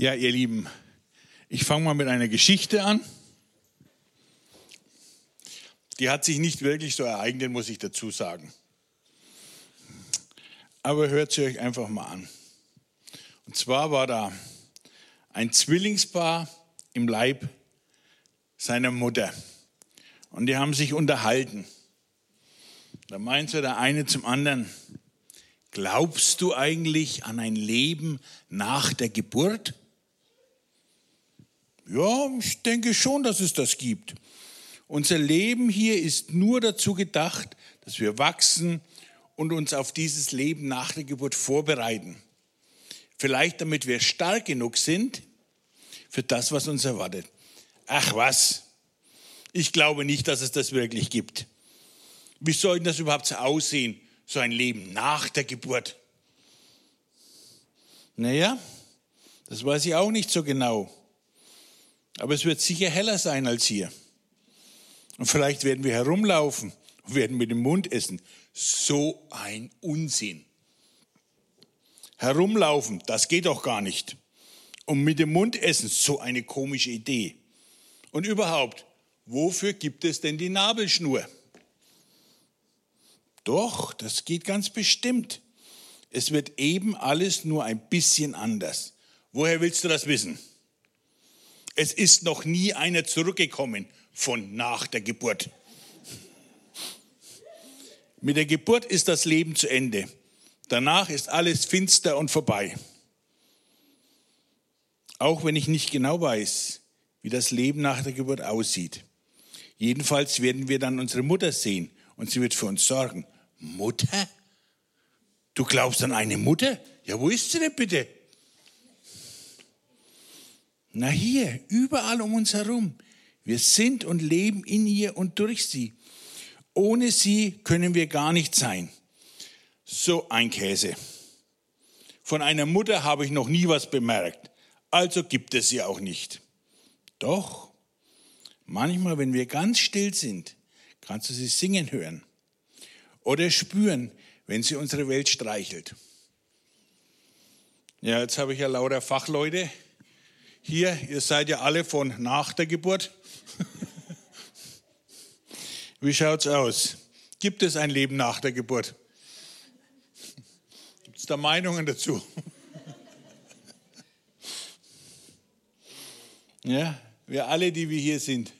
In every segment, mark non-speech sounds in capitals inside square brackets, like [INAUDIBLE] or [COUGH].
Ja, ihr Lieben, ich fange mal mit einer Geschichte an. Die hat sich nicht wirklich so ereignet, muss ich dazu sagen. Aber hört sie euch einfach mal an. Und zwar war da ein Zwillingspaar im Leib seiner Mutter. Und die haben sich unterhalten. Da meinte der eine zum anderen, glaubst du eigentlich an ein Leben nach der Geburt? Ja, ich denke schon, dass es das gibt. Unser Leben hier ist nur dazu gedacht, dass wir wachsen und uns auf dieses Leben nach der Geburt vorbereiten. Vielleicht damit wir stark genug sind für das, was uns erwartet. Ach was, ich glaube nicht, dass es das wirklich gibt. Wie soll denn das überhaupt so aussehen, so ein Leben nach der Geburt? Naja, das weiß ich auch nicht so genau. Aber es wird sicher heller sein als hier. Und vielleicht werden wir herumlaufen und werden mit dem Mund essen. So ein Unsinn. Herumlaufen, das geht doch gar nicht. Und mit dem Mund essen, so eine komische Idee. Und überhaupt, wofür gibt es denn die Nabelschnur? Doch, das geht ganz bestimmt. Es wird eben alles nur ein bisschen anders. Woher willst du das wissen? Es ist noch nie einer zurückgekommen von nach der Geburt. Mit der Geburt ist das Leben zu Ende. Danach ist alles finster und vorbei. Auch wenn ich nicht genau weiß, wie das Leben nach der Geburt aussieht. Jedenfalls werden wir dann unsere Mutter sehen und sie wird für uns sorgen. Mutter? Du glaubst an eine Mutter? Ja, wo ist sie denn bitte? Na hier, überall um uns herum. Wir sind und leben in ihr und durch sie. Ohne sie können wir gar nicht sein. So ein Käse. Von einer Mutter habe ich noch nie was bemerkt. Also gibt es sie auch nicht. Doch, manchmal, wenn wir ganz still sind, kannst du sie singen hören. Oder spüren, wenn sie unsere Welt streichelt. Ja, jetzt habe ich ja lauter Fachleute hier, ihr seid ja alle von nach der Geburt. Wie schaut's aus? Gibt es ein Leben nach der Geburt? Gibt es da Meinungen dazu? Ja, wir alle, die wir hier sind.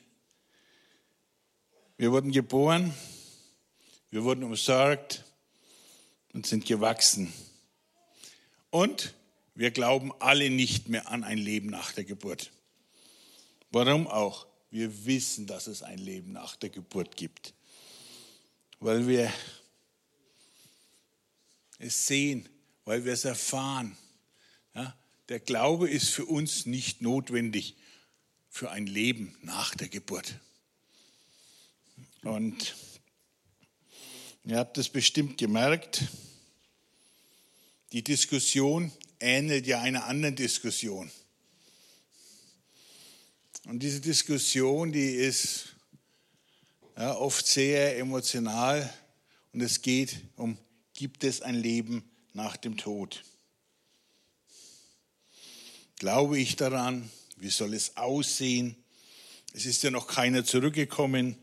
Wir wurden geboren, wir wurden umsorgt und sind gewachsen. Und wir glauben alle nicht mehr an ein Leben nach der Geburt. Warum auch? Wir wissen, dass es ein Leben nach der Geburt gibt. Weil wir es sehen, weil wir es erfahren. Ja, der Glaube ist für uns nicht notwendig für ein Leben nach der Geburt. Und ihr habt es bestimmt gemerkt, die Diskussion ähnelt ja einer anderen Diskussion. Und diese Diskussion, die ist ja, oft sehr emotional und es geht um, gibt es ein Leben nach dem Tod? Glaube ich daran? Wie soll es aussehen? Es ist ja noch keiner zurückgekommen.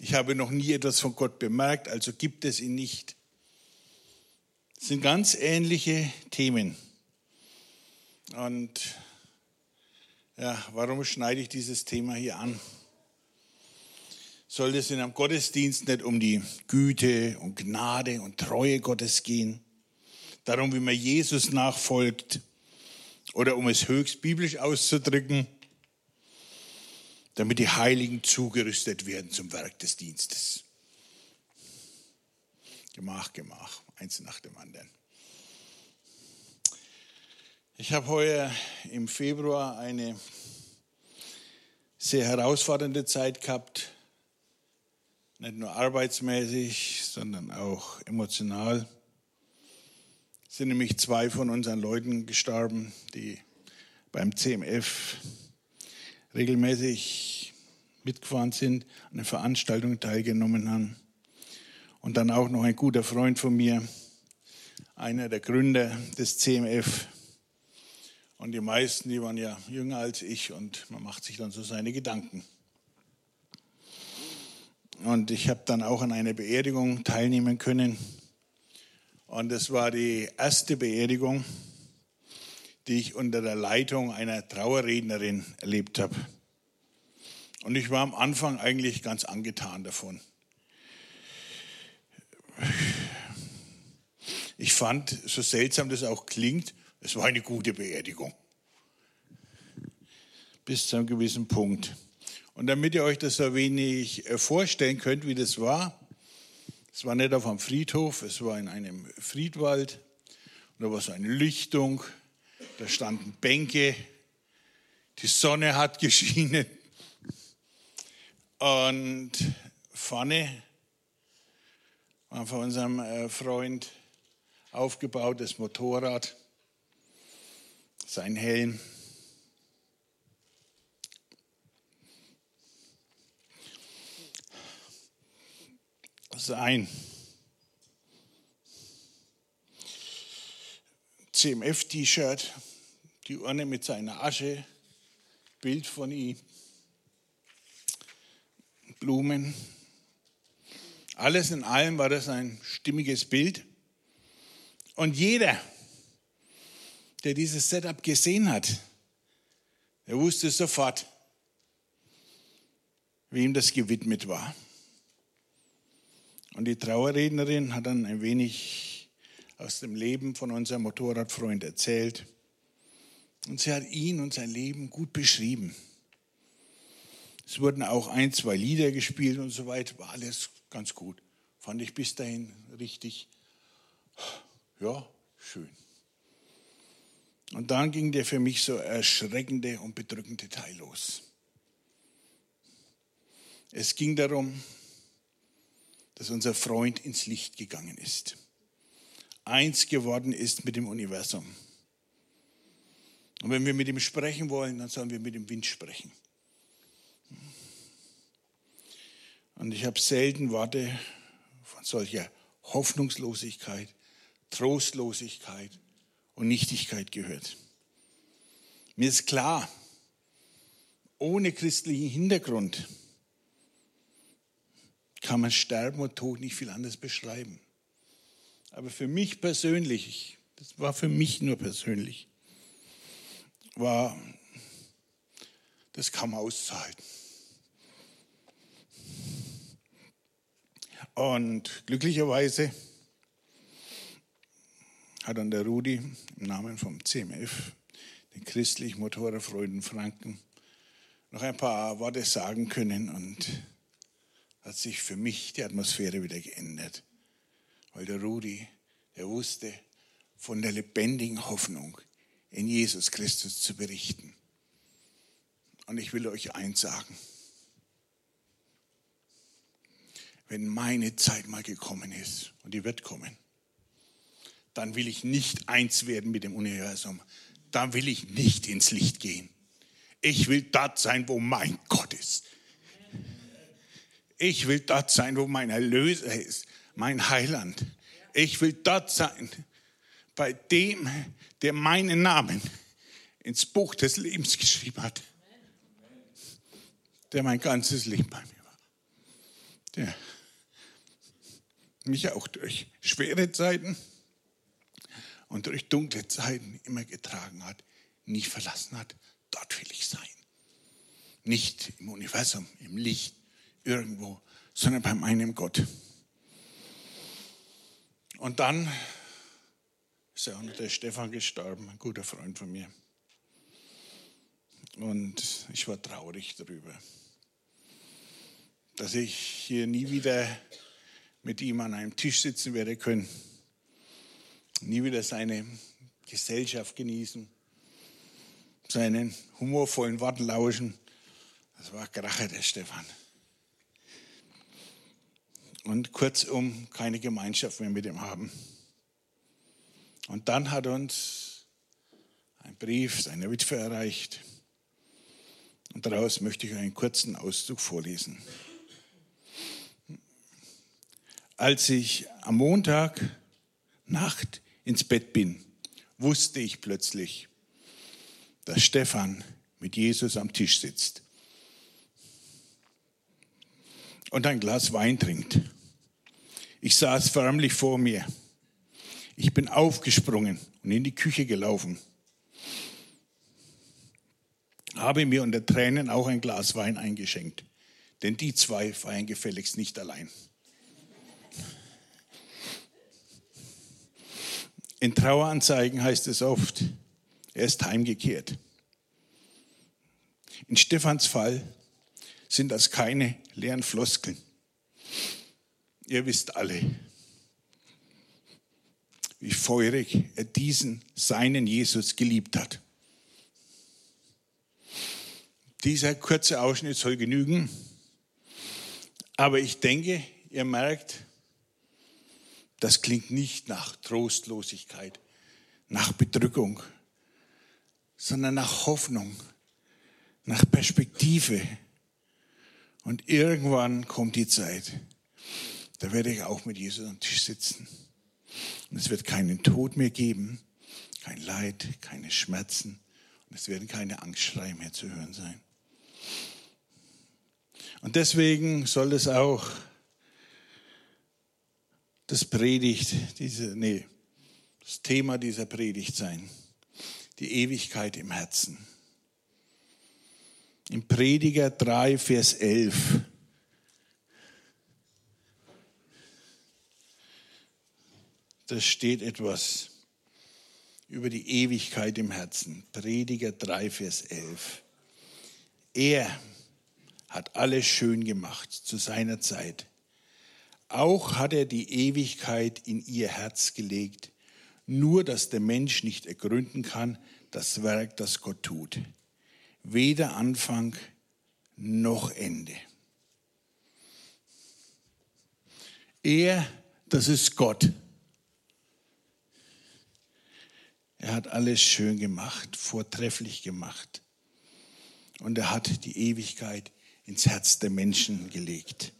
Ich habe noch nie etwas von Gott bemerkt, also gibt es ihn nicht. Das sind ganz ähnliche Themen. Und ja, warum schneide ich dieses Thema hier an? Soll es in einem Gottesdienst nicht um die Güte und Gnade und Treue Gottes gehen? Darum, wie man Jesus nachfolgt? Oder um es höchst biblisch auszudrücken, damit die Heiligen zugerüstet werden zum Werk des Dienstes. Gemach, Gemach eins nach dem anderen. Ich habe heuer im Februar eine sehr herausfordernde Zeit gehabt, nicht nur arbeitsmäßig, sondern auch emotional. Es sind nämlich zwei von unseren Leuten gestorben, die beim CMF regelmäßig mitgefahren sind, an der Veranstaltung teilgenommen haben. Und dann auch noch ein guter Freund von mir, einer der Gründer des CMF. Und die meisten, die waren ja jünger als ich und man macht sich dann so seine Gedanken. Und ich habe dann auch an einer Beerdigung teilnehmen können. Und es war die erste Beerdigung, die ich unter der Leitung einer Trauerrednerin erlebt habe. Und ich war am Anfang eigentlich ganz angetan davon. Ich fand, so seltsam das auch klingt, es war eine gute Beerdigung. Bis zu einem gewissen Punkt. Und damit ihr euch das so wenig äh, vorstellen könnt, wie das war, es war nicht auf einem Friedhof, es war in einem Friedwald. Und da war so eine Lichtung, da standen Bänke, die Sonne hat geschienen. Und vorne war von unserem äh, Freund aufgebautes Motorrad, sein Helm. sein CMF-T-Shirt, die Urne mit seiner Asche, Bild von ihm, Blumen. Alles in allem war das ein stimmiges Bild. Und jeder, der dieses Setup gesehen hat, der wusste sofort, wem das gewidmet war. Und die Trauerrednerin hat dann ein wenig aus dem Leben von unserem Motorradfreund erzählt. Und sie hat ihn und sein Leben gut beschrieben. Es wurden auch ein, zwei Lieder gespielt und so weiter. War alles ganz gut. Fand ich bis dahin richtig, ja, schön. Und dann ging der für mich so erschreckende und bedrückende Teil los. Es ging darum, dass unser Freund ins Licht gegangen ist. Eins geworden ist mit dem Universum. Und wenn wir mit ihm sprechen wollen, dann sollen wir mit dem Wind sprechen. Und ich habe selten Worte von solcher Hoffnungslosigkeit, Trostlosigkeit und Nichtigkeit gehört. Mir ist klar, ohne christlichen Hintergrund kann man Sterben und Tod nicht viel anders beschreiben. Aber für mich persönlich, das war für mich nur persönlich, war, das man auszuhalten. Und glücklicherweise hat dann der Rudi im Namen vom CMF, den christlichen Motorradfreunden Franken, noch ein paar Worte sagen können und hat sich für mich die Atmosphäre wieder geändert. Weil der Rudi, der wusste von der lebendigen Hoffnung in Jesus Christus zu berichten. Und ich will euch eins sagen. Wenn meine Zeit mal gekommen ist, und die wird kommen, dann will ich nicht eins werden mit dem Universum. Dann will ich nicht ins Licht gehen. Ich will dort sein, wo mein Gott ist. Ich will dort sein, wo mein Erlöser ist, mein Heiland. Ich will dort sein, bei dem, der meinen Namen ins Buch des Lebens geschrieben hat. Der mein ganzes Leben bei mir war. Der mich auch durch schwere Zeiten und durch dunkle Zeiten immer getragen hat, nie verlassen hat. Dort will ich sein. Nicht im Universum, im Licht, irgendwo, sondern bei meinem Gott. Und dann ist ja auch noch der Stefan gestorben, ein guter Freund von mir. Und ich war traurig darüber, dass ich hier nie wieder mit ihm an einem Tisch sitzen werde können, nie wieder seine Gesellschaft genießen, seinen humorvollen Worten lauschen. Das war Kracher, der Stefan und kurzum keine Gemeinschaft mehr mit ihm haben. Und dann hat uns ein Brief seiner Witwe erreicht. Und daraus möchte ich einen kurzen Auszug vorlesen. Als ich am Montag Nacht ins Bett bin, wusste ich plötzlich, dass Stefan mit Jesus am Tisch sitzt und ein Glas Wein trinkt. Ich es förmlich vor mir. Ich bin aufgesprungen und in die Küche gelaufen, habe mir unter Tränen auch ein Glas Wein eingeschenkt, denn die zwei feiern gefälligst nicht allein. In Traueranzeigen heißt es oft, er ist heimgekehrt. In Stephans Fall sind das keine leeren Floskeln. Ihr wisst alle, wie feurig er diesen seinen Jesus geliebt hat. Dieser kurze Ausschnitt soll genügen, aber ich denke, ihr merkt, das klingt nicht nach Trostlosigkeit, nach Bedrückung, sondern nach Hoffnung, nach Perspektive. Und irgendwann kommt die Zeit, da werde ich auch mit Jesus am Tisch sitzen. Und es wird keinen Tod mehr geben, kein Leid, keine Schmerzen und es werden keine Angstschreie mehr zu hören sein. Und deswegen soll es auch das Predigt, diese, nee, das Thema dieser Predigt sein. Die Ewigkeit im Herzen. Im Prediger 3, Vers 11. Da steht etwas über die Ewigkeit im Herzen. Prediger 3, Vers 11. Er hat alles schön gemacht zu seiner Zeit auch hat er die Ewigkeit in ihr Herz gelegt, nur dass der Mensch nicht ergründen kann, das Werk, das Gott tut. Weder Anfang noch Ende. Er, das ist Gott. Er hat alles schön gemacht, vortrefflich gemacht. Und er hat die Ewigkeit ins Herz der Menschen gelegt.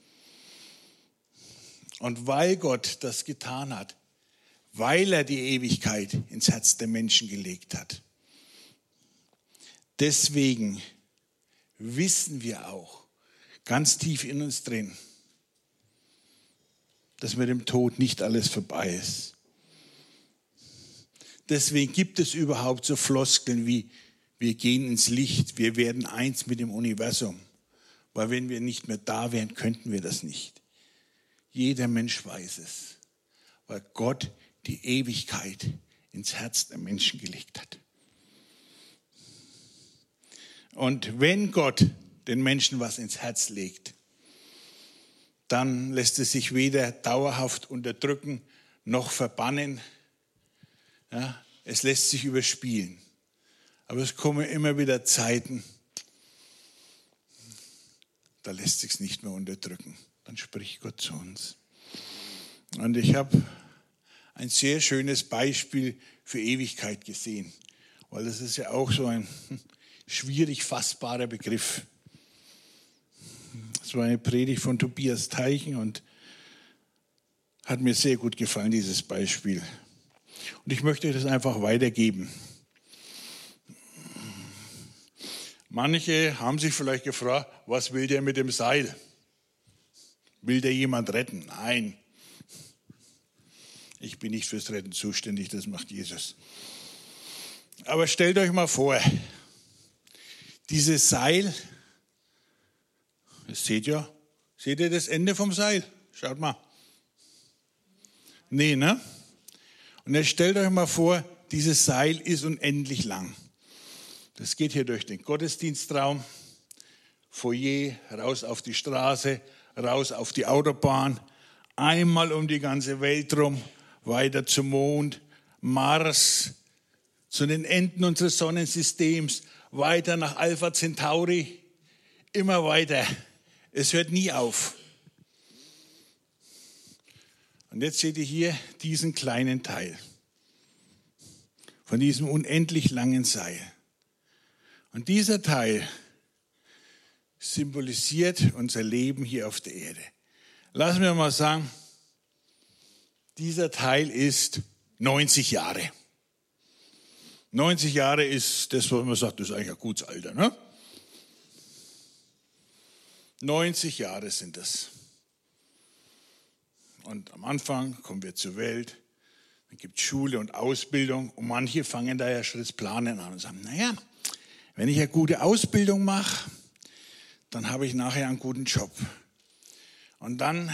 Und weil Gott das getan hat, weil er die Ewigkeit ins Herz der Menschen gelegt hat, deswegen wissen wir auch ganz tief in uns drin, dass mit dem Tod nicht alles vorbei ist. Deswegen gibt es überhaupt so Floskeln wie, wir gehen ins Licht, wir werden eins mit dem Universum. Weil wenn wir nicht mehr da wären, könnten wir das nicht. Jeder Mensch weiß es, weil Gott die Ewigkeit ins Herz der Menschen gelegt hat. Und wenn Gott den Menschen was ins Herz legt, dann lässt es sich weder dauerhaft unterdrücken noch verbannen. Ja, es lässt sich überspielen. Aber es kommen immer wieder Zeiten, da lässt sich nicht mehr unterdrücken dann spricht Gott zu uns. Und ich habe ein sehr schönes Beispiel für Ewigkeit gesehen, weil das ist ja auch so ein [LAUGHS] schwierig fassbarer Begriff. Es war eine Predigt von Tobias Teichen und hat mir sehr gut gefallen, dieses Beispiel. Und ich möchte das einfach weitergeben. Manche haben sich vielleicht gefragt, was will der mit dem Seil? Will der jemand retten? Nein. Ich bin nicht fürs Retten zuständig, das macht Jesus. Aber stellt euch mal vor, dieses Seil, das seht ihr, seht ihr das Ende vom Seil? Schaut mal. Nee, ne? Und jetzt stellt euch mal vor, dieses Seil ist unendlich lang. Das geht hier durch den Gottesdienstraum, Foyer, raus auf die Straße, raus auf die Autobahn, einmal um die ganze Welt rum, weiter zum Mond, Mars, zu den Enden unseres Sonnensystems, weiter nach Alpha Centauri, immer weiter. Es hört nie auf. Und jetzt seht ihr hier diesen kleinen Teil von diesem unendlich langen Seil. Und dieser Teil symbolisiert unser Leben hier auf der Erde. Lassen wir mal sagen, dieser Teil ist 90 Jahre. 90 Jahre ist das, was man sagt, das ist eigentlich ein gutes Alter. Ne? 90 Jahre sind das. Und am Anfang kommen wir zur Welt, dann gibt es Schule und Ausbildung und manche fangen da ja schon das Planen an und sagen, naja, wenn ich eine gute Ausbildung mache, dann habe ich nachher einen guten Job. Und dann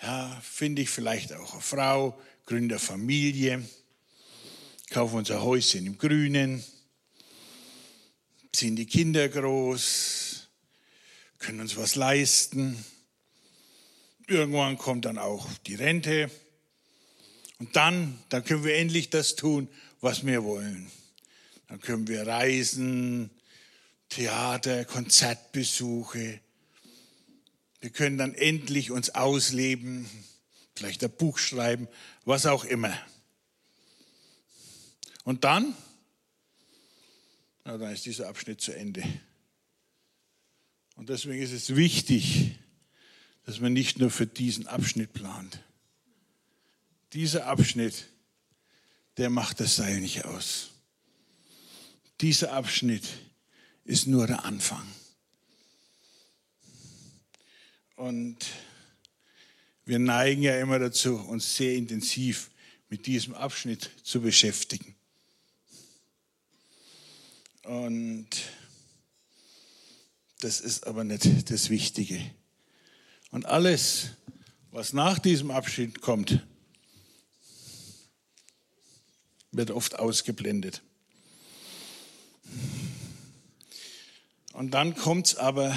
ja, finde ich vielleicht auch eine Frau, gründe Familie, kaufe unser Häuschen im Grünen, ziehen die Kinder groß, können uns was leisten. Irgendwann kommt dann auch die Rente. Und dann, dann können wir endlich das tun, was wir wollen. Dann können wir reisen, Theater, Konzertbesuche. Wir können dann endlich uns ausleben, vielleicht ein Buch schreiben, was auch immer. Und dann, na, dann ist dieser Abschnitt zu Ende. Und deswegen ist es wichtig, dass man nicht nur für diesen Abschnitt plant. Dieser Abschnitt, der macht das Seil nicht aus. Dieser Abschnitt ist nur der Anfang. Und wir neigen ja immer dazu, uns sehr intensiv mit diesem Abschnitt zu beschäftigen. Und das ist aber nicht das Wichtige. Und alles, was nach diesem Abschnitt kommt, wird oft ausgeblendet. Und dann kommt es aber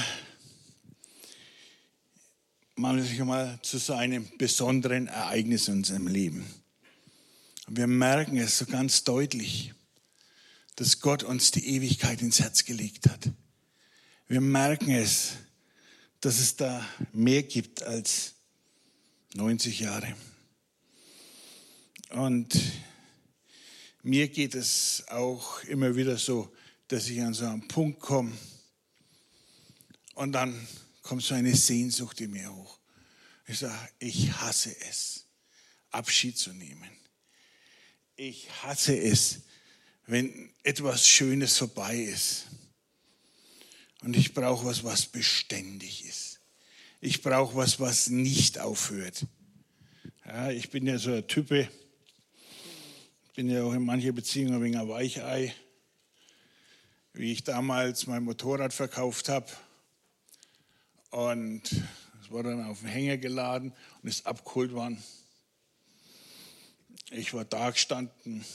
manchmal zu so einem besonderen Ereignis in unserem Leben. Und wir merken es so ganz deutlich, dass Gott uns die Ewigkeit ins Herz gelegt hat. Wir merken es, dass es da mehr gibt als 90 Jahre. Und mir geht es auch immer wieder so, dass ich an so einen Punkt komme, und dann kommt so eine Sehnsucht in mir hoch. Ich sage, ich hasse es, Abschied zu nehmen. Ich hasse es, wenn etwas Schönes vorbei ist. Und ich brauche was, was beständig ist. Ich brauche was, was nicht aufhört. Ja, ich bin ja so ein Type, bin ja auch in manchen Beziehungen ein wenig ein Weichei. Wie ich damals mein Motorrad verkauft habe, und es wurde dann auf den Hänger geladen und ist abgeholt worden. Ich war da gestanden,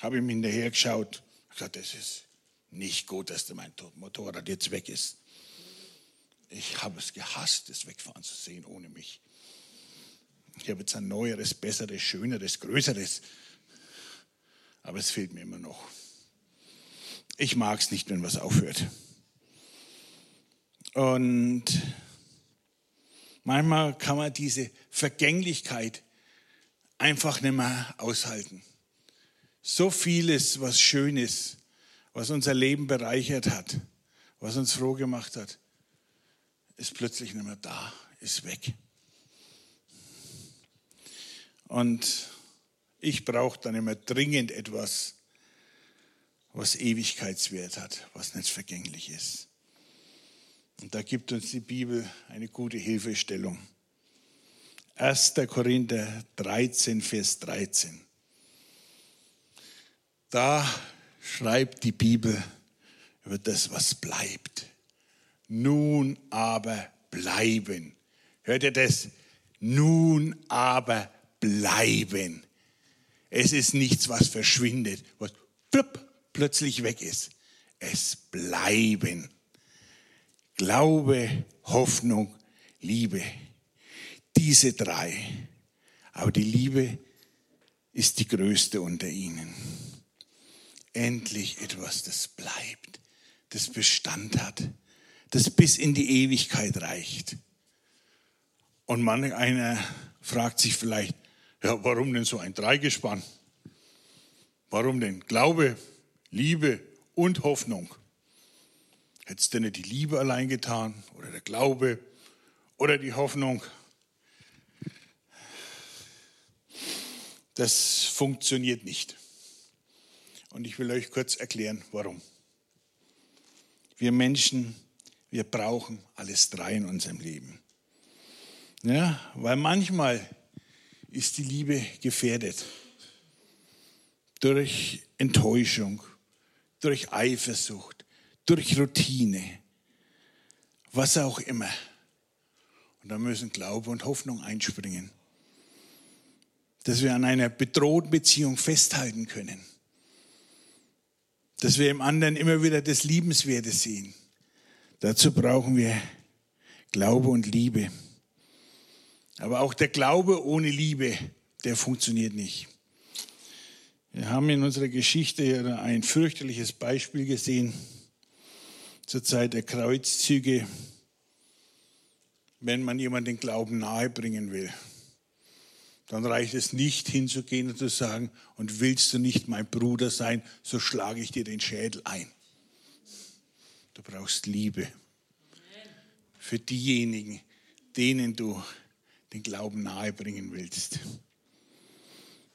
habe ihm hinterher geschaut, gesagt, das ist nicht gut, dass mein Motorrad jetzt weg ist. Ich habe es gehasst, es wegfahren zu sehen ohne mich. Ich habe jetzt ein neueres, besseres, schöneres, größeres, aber es fehlt mir immer noch. Ich mag es nicht, wenn was aufhört. Und manchmal kann man diese Vergänglichkeit einfach nicht mehr aushalten. So vieles, was schön ist, was unser Leben bereichert hat, was uns froh gemacht hat, ist plötzlich nicht mehr da, ist weg. Und ich brauche dann immer dringend etwas, was Ewigkeitswert hat, was nicht vergänglich ist. Und da gibt uns die Bibel eine gute Hilfestellung. 1. Korinther 13, Vers 13. Da schreibt die Bibel über das, was bleibt. Nun aber bleiben. Hört ihr das? Nun aber bleiben. Es ist nichts, was verschwindet, was plupp, plötzlich weg ist. Es bleiben. Glaube, Hoffnung, Liebe. Diese drei. Aber die Liebe ist die größte unter ihnen. Endlich etwas, das bleibt, das Bestand hat, das bis in die Ewigkeit reicht. Und manch einer fragt sich vielleicht, ja, warum denn so ein Dreigespann? Warum denn Glaube, Liebe und Hoffnung. Hättest du nicht die Liebe allein getan oder der Glaube oder die Hoffnung? Das funktioniert nicht. Und ich will euch kurz erklären, warum. Wir Menschen, wir brauchen alles drei in unserem Leben. Ja, weil manchmal ist die Liebe gefährdet durch Enttäuschung, durch Eifersucht, durch Routine, was auch immer. Und da müssen Glaube und Hoffnung einspringen, dass wir an einer bedrohten Beziehung festhalten können, dass wir im anderen immer wieder das Liebenswerte sehen. Dazu brauchen wir Glaube und Liebe. Aber auch der Glaube ohne Liebe, der funktioniert nicht. Wir haben in unserer Geschichte ein fürchterliches Beispiel gesehen zur Zeit der Kreuzzüge, wenn man jemandem den Glauben nahebringen will. Dann reicht es nicht hinzugehen und zu sagen, und willst du nicht mein Bruder sein, so schlage ich dir den Schädel ein. Du brauchst Liebe für diejenigen, denen du den Glauben nahebringen willst.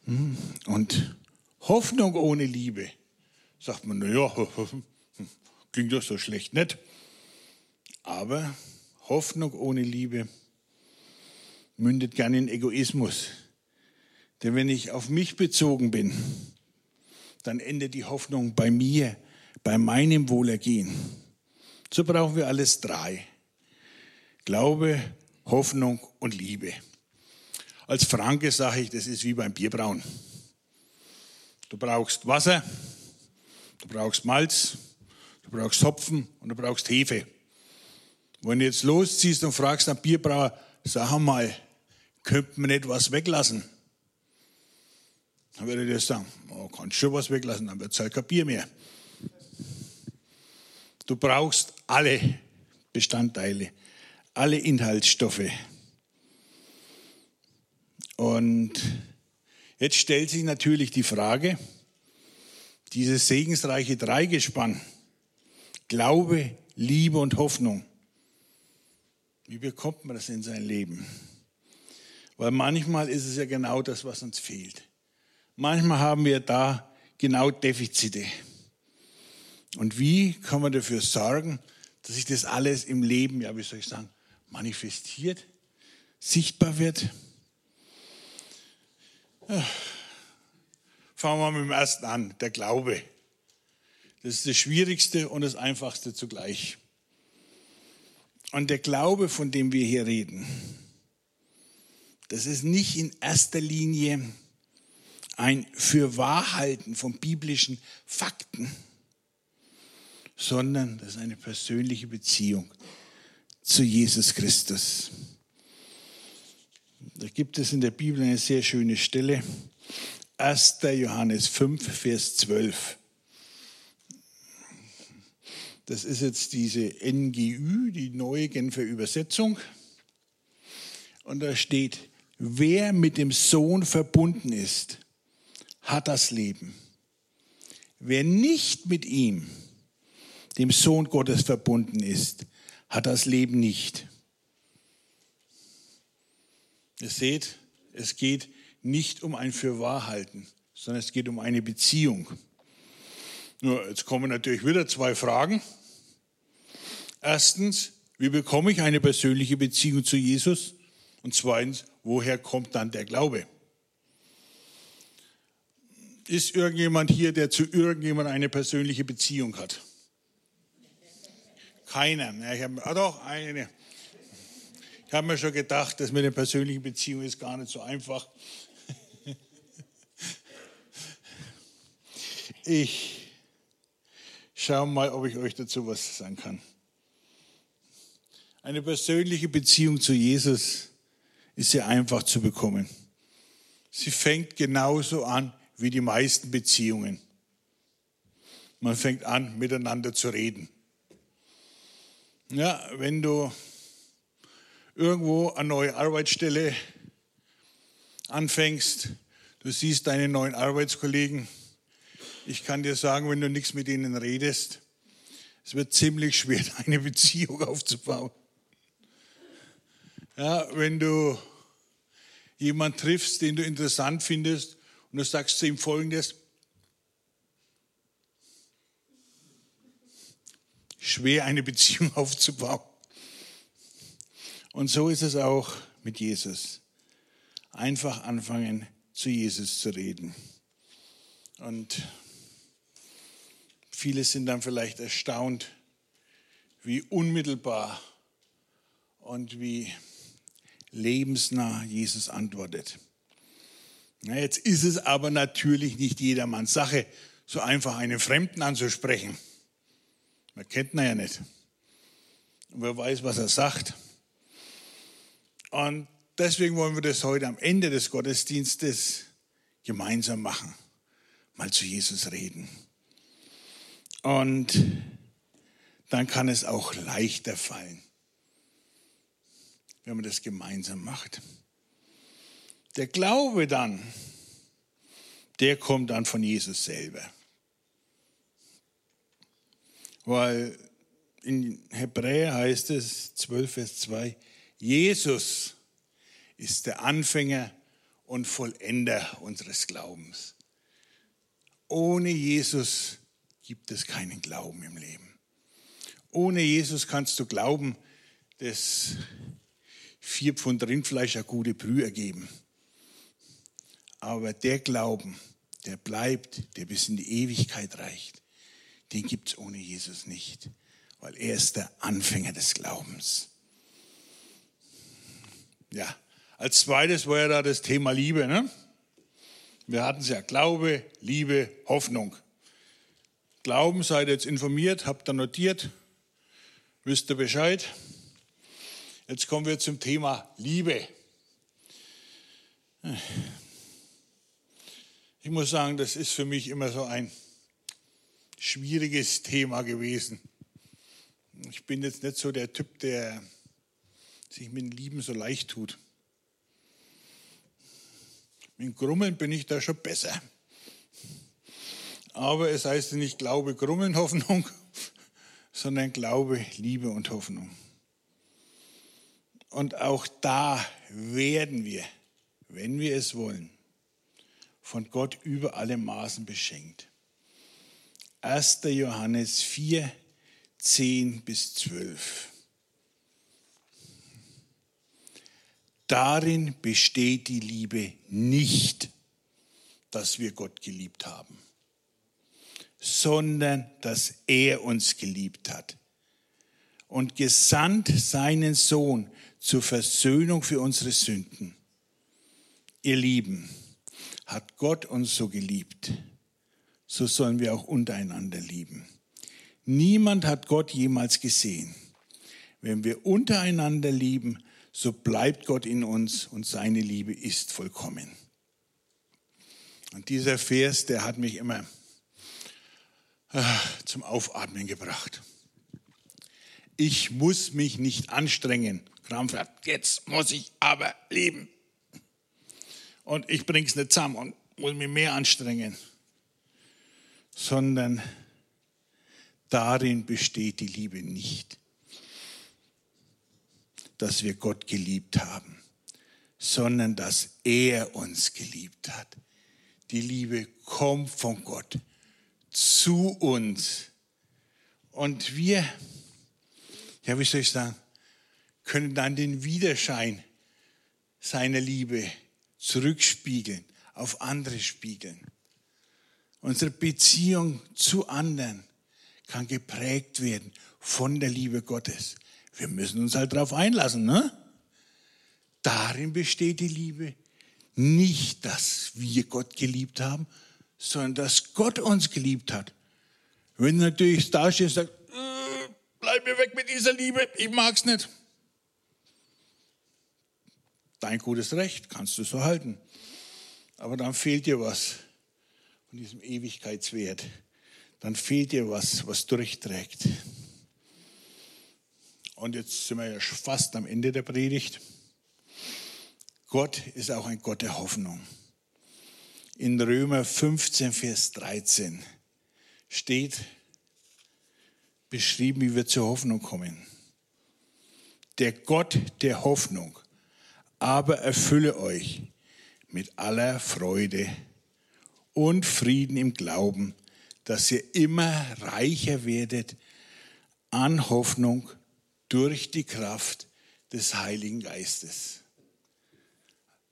Hm? Und Hoffnung ohne Liebe, sagt man, naja, klingt [LAUGHS] doch so schlecht nicht. Aber Hoffnung ohne Liebe mündet gerne in Egoismus. Denn wenn ich auf mich bezogen bin, dann endet die Hoffnung bei mir, bei meinem Wohlergehen. So brauchen wir alles drei. Glaube, Hoffnung und Liebe. Als Franke sage ich, das ist wie beim Bierbrauen. Du brauchst Wasser, du brauchst Malz, du brauchst Hopfen und du brauchst Hefe. Wenn du jetzt losziehst und fragst einen Bierbrauer, sag mal, könnte man nicht was weglassen? Dann würde er dir sagen, oh, kannst schon was weglassen, dann wird es halt kein Bier mehr. Du brauchst alle Bestandteile alle Inhaltsstoffe. Und jetzt stellt sich natürlich die Frage, dieses segensreiche Dreigespann, Glaube, Liebe und Hoffnung, wie bekommt man das in sein Leben? Weil manchmal ist es ja genau das, was uns fehlt. Manchmal haben wir da genau Defizite. Und wie kann man dafür sorgen, dass sich das alles im Leben, ja, wie soll ich sagen, manifestiert, sichtbar wird. Fangen wir mit dem ersten an, der Glaube. Das ist das Schwierigste und das Einfachste zugleich. Und der Glaube, von dem wir hier reden, das ist nicht in erster Linie ein Fürwahrhalten von biblischen Fakten, sondern das ist eine persönliche Beziehung zu Jesus Christus. Da gibt es in der Bibel eine sehr schöne Stelle. 1. Johannes 5, Vers 12. Das ist jetzt diese NGÜ, die neue Genfer Übersetzung. Und da steht, wer mit dem Sohn verbunden ist, hat das Leben. Wer nicht mit ihm, dem Sohn Gottes verbunden ist, hat das Leben nicht. Ihr seht, es geht nicht um ein Fürwahrhalten, sondern es geht um eine Beziehung. Nur, jetzt kommen natürlich wieder zwei Fragen. Erstens, wie bekomme ich eine persönliche Beziehung zu Jesus? Und zweitens, woher kommt dann der Glaube? Ist irgendjemand hier, der zu irgendjemandem eine persönliche Beziehung hat? Keiner. Ich habe, ah doch, eine. Ich habe mir schon gedacht, dass mit der persönlichen Beziehung ist gar nicht so einfach. [LAUGHS] Ich schaue mal, ob ich euch dazu was sagen kann. Eine persönliche Beziehung zu Jesus ist sehr einfach zu bekommen. Sie fängt genauso an wie die meisten Beziehungen. Man fängt an, miteinander zu reden. Ja, wenn du irgendwo eine neue Arbeitsstelle anfängst, du siehst deine neuen Arbeitskollegen, ich kann dir sagen, wenn du nichts mit ihnen redest, es wird ziemlich schwer, [LAUGHS] eine Beziehung aufzubauen. Ja, wenn du jemanden triffst, den du interessant findest und du sagst zu ihm folgendes, schwer eine Beziehung [LAUGHS] aufzubauen. Und so ist es auch mit Jesus. Einfach anfangen, zu Jesus zu reden. Und viele sind dann vielleicht erstaunt, wie unmittelbar und wie lebensnah Jesus antwortet. Na, jetzt ist es aber natürlich nicht jedermanns Sache, so einfach einen Fremden anzusprechen. Man kennt ihn ja nicht. Und wer weiß, was er sagt. Und deswegen wollen wir das heute am Ende des Gottesdienstes gemeinsam machen. Mal zu Jesus reden. Und dann kann es auch leichter fallen, wenn man das gemeinsam macht. Der Glaube dann, der kommt dann von Jesus selber. Weil in Hebräer heißt es 12, Vers 2, Jesus ist der Anfänger und Vollender unseres Glaubens. Ohne Jesus gibt es keinen Glauben im Leben. Ohne Jesus kannst du glauben, dass vier Pfund Rindfleisch eine gute Brühe ergeben. Aber der Glauben, der bleibt, der bis in die Ewigkeit reicht, den gibt es ohne Jesus nicht, weil er ist der Anfänger des Glaubens. Ja, als zweites war ja da das Thema Liebe. Ne? Wir hatten es ja Glaube, Liebe, Hoffnung. Glauben, seid jetzt informiert, habt ihr notiert, wisst ihr Bescheid. Jetzt kommen wir zum Thema Liebe. Ich muss sagen, das ist für mich immer so ein schwieriges Thema gewesen. Ich bin jetzt nicht so der Typ, der sich mit dem Lieben so leicht tut. Mit Grummeln bin ich da schon besser. Aber es heißt nicht Glaube, Grummeln, [LAUGHS] Hoffnung, sondern Glaube, Liebe und Hoffnung. Und auch da werden wir, wenn wir es wollen, von Gott über alle Maßen beschenkt. 1. Johannes 4, 10 bis 12. Darin besteht die Liebe nicht, dass wir Gott geliebt haben, sondern dass er uns geliebt hat und gesandt seinen Sohn zur Versöhnung für unsere Sünden. Ihr Lieben, hat Gott uns so geliebt, so sollen wir auch untereinander lieben. Niemand hat Gott jemals gesehen. Wenn wir untereinander lieben, so bleibt Gott in uns und seine Liebe ist vollkommen. Und dieser Vers, der hat mich immer äh, zum Aufatmen gebracht. Ich muss mich nicht anstrengen. Krampfhaft, jetzt muss ich aber lieben. Und ich bringe es nicht zusammen und muss mich mehr anstrengen. Sondern darin besteht die Liebe nicht dass wir Gott geliebt haben, sondern dass er uns geliebt hat. Die Liebe kommt von Gott zu uns. Und wir, ja, wie soll ich sagen, können dann den Widerschein seiner Liebe zurückspiegeln, auf andere spiegeln. Unsere Beziehung zu anderen kann geprägt werden von der Liebe Gottes. Wir müssen uns halt darauf einlassen. Ne? Darin besteht die Liebe. Nicht, dass wir Gott geliebt haben, sondern dass Gott uns geliebt hat. Wenn du natürlich da stehst und sagst, äh, bleib mir weg mit dieser Liebe, ich mag's nicht. Dein gutes Recht, kannst du so halten. Aber dann fehlt dir was von diesem Ewigkeitswert. Dann fehlt dir was, was durchträgt. Und jetzt sind wir ja fast am Ende der Predigt. Gott ist auch ein Gott der Hoffnung. In Römer 15, Vers 13 steht beschrieben, wie wir zur Hoffnung kommen. Der Gott der Hoffnung aber erfülle euch mit aller Freude und Frieden im Glauben, dass ihr immer reicher werdet an Hoffnung durch die Kraft des Heiligen Geistes.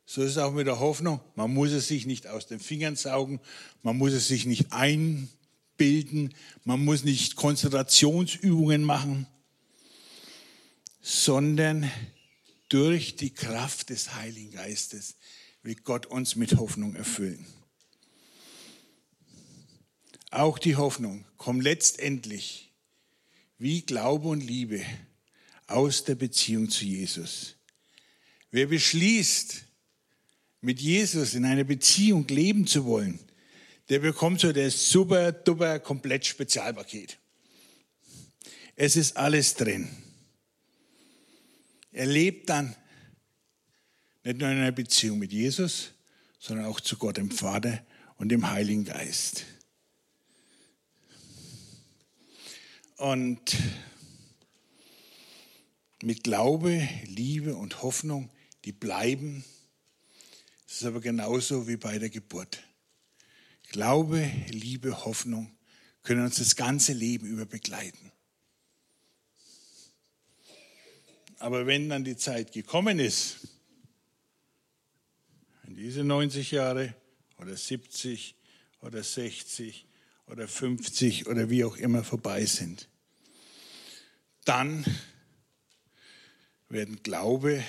So ist es auch mit der Hoffnung. Man muss es sich nicht aus den Fingern saugen, man muss es sich nicht einbilden, man muss nicht Konzentrationsübungen machen, sondern durch die Kraft des Heiligen Geistes wird Gott uns mit Hoffnung erfüllen. Auch die Hoffnung kommt letztendlich wie Glaube und Liebe aus der Beziehung zu Jesus. Wer beschließt, mit Jesus in einer Beziehung leben zu wollen, der bekommt so das super, duper, komplett Spezialpaket. Es ist alles drin. Er lebt dann nicht nur in einer Beziehung mit Jesus, sondern auch zu Gott dem Vater und dem Heiligen Geist. Und mit Glaube, Liebe und Hoffnung, die bleiben. Das ist aber genauso wie bei der Geburt. Glaube, Liebe, Hoffnung können uns das ganze Leben über begleiten. Aber wenn dann die Zeit gekommen ist, wenn diese 90 Jahre oder 70 oder 60 oder 50 oder wie auch immer vorbei sind, dann werden Glaube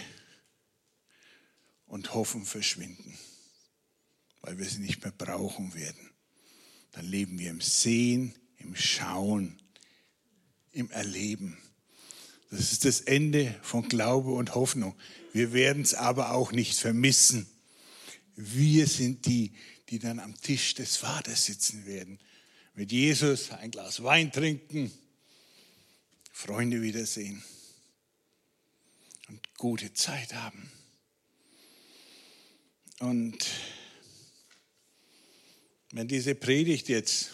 und Hoffen verschwinden, weil wir sie nicht mehr brauchen werden. Dann leben wir im Sehen, im Schauen, im Erleben. Das ist das Ende von Glaube und Hoffnung. Wir werden es aber auch nicht vermissen. Wir sind die, die dann am Tisch des Vaters sitzen werden. Mit Jesus ein Glas Wein trinken Freunde wiedersehen gute Zeit haben. Und wenn diese Predigt jetzt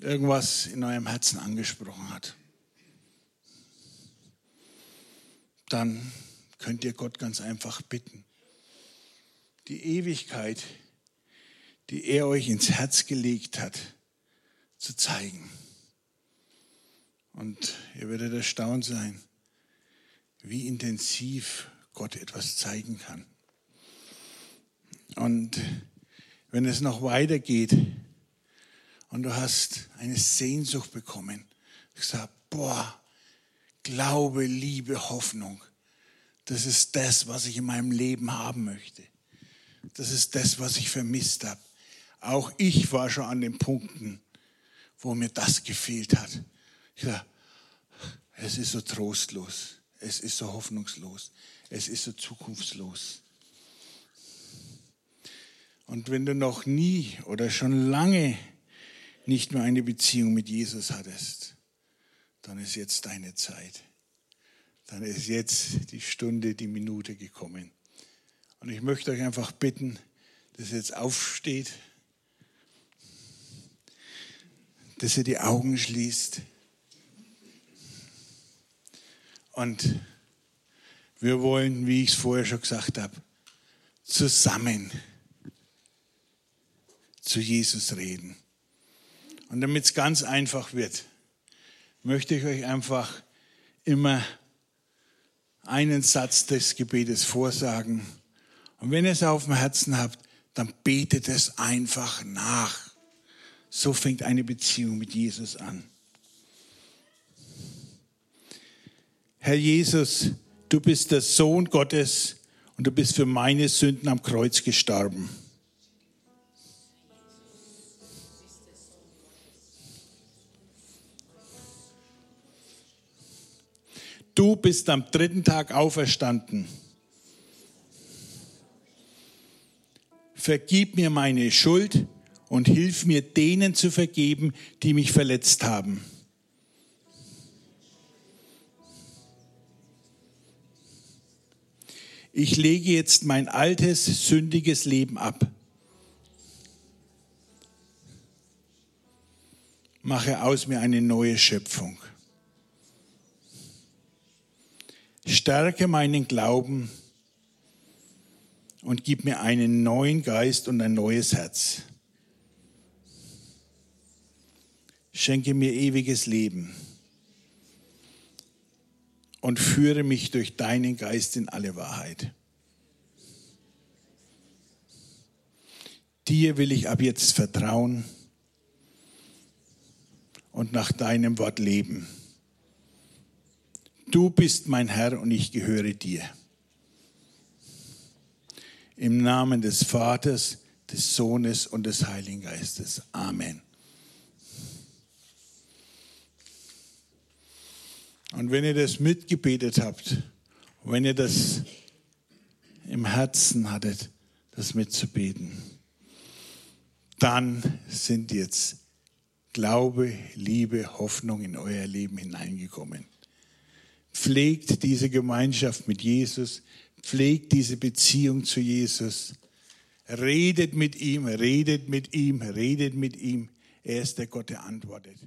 irgendwas in eurem Herzen angesprochen hat, dann könnt ihr Gott ganz einfach bitten, die Ewigkeit, die er euch ins Herz gelegt hat, zu zeigen. Und ihr werdet erstaunt sein, wie intensiv Gott etwas zeigen kann. Und wenn es noch weitergeht und du hast eine Sehnsucht bekommen, gesagt, boah, Glaube, Liebe, Hoffnung, das ist das, was ich in meinem Leben haben möchte. Das ist das, was ich vermisst habe. Auch ich war schon an den Punkten, wo mir das gefehlt hat. Ja, es ist so trostlos, es ist so hoffnungslos, es ist so zukunftslos. Und wenn du noch nie oder schon lange nicht mehr eine Beziehung mit Jesus hattest, dann ist jetzt deine Zeit. Dann ist jetzt die Stunde, die Minute gekommen. Und ich möchte euch einfach bitten, dass ihr jetzt aufsteht, dass ihr die Augen schließt. Und wir wollen, wie ich es vorher schon gesagt habe, zusammen zu Jesus reden. Und damit es ganz einfach wird, möchte ich euch einfach immer einen Satz des Gebetes vorsagen. Und wenn ihr es auf dem Herzen habt, dann betet es einfach nach. So fängt eine Beziehung mit Jesus an. Herr Jesus, du bist der Sohn Gottes und du bist für meine Sünden am Kreuz gestorben. Du bist am dritten Tag auferstanden. Vergib mir meine Schuld und hilf mir denen zu vergeben, die mich verletzt haben. Ich lege jetzt mein altes, sündiges Leben ab. Mache aus mir eine neue Schöpfung. Stärke meinen Glauben und gib mir einen neuen Geist und ein neues Herz. Schenke mir ewiges Leben und führe mich durch deinen Geist in alle Wahrheit. Dir will ich ab jetzt vertrauen und nach deinem Wort leben. Du bist mein Herr und ich gehöre dir. Im Namen des Vaters, des Sohnes und des Heiligen Geistes. Amen. Und wenn ihr das mitgebetet habt, wenn ihr das im Herzen hattet, das mitzubeten, dann sind jetzt Glaube, Liebe, Hoffnung in euer Leben hineingekommen. Pflegt diese Gemeinschaft mit Jesus, pflegt diese Beziehung zu Jesus. Redet mit ihm, redet mit ihm, redet mit ihm. Er ist der Gott, der antwortet.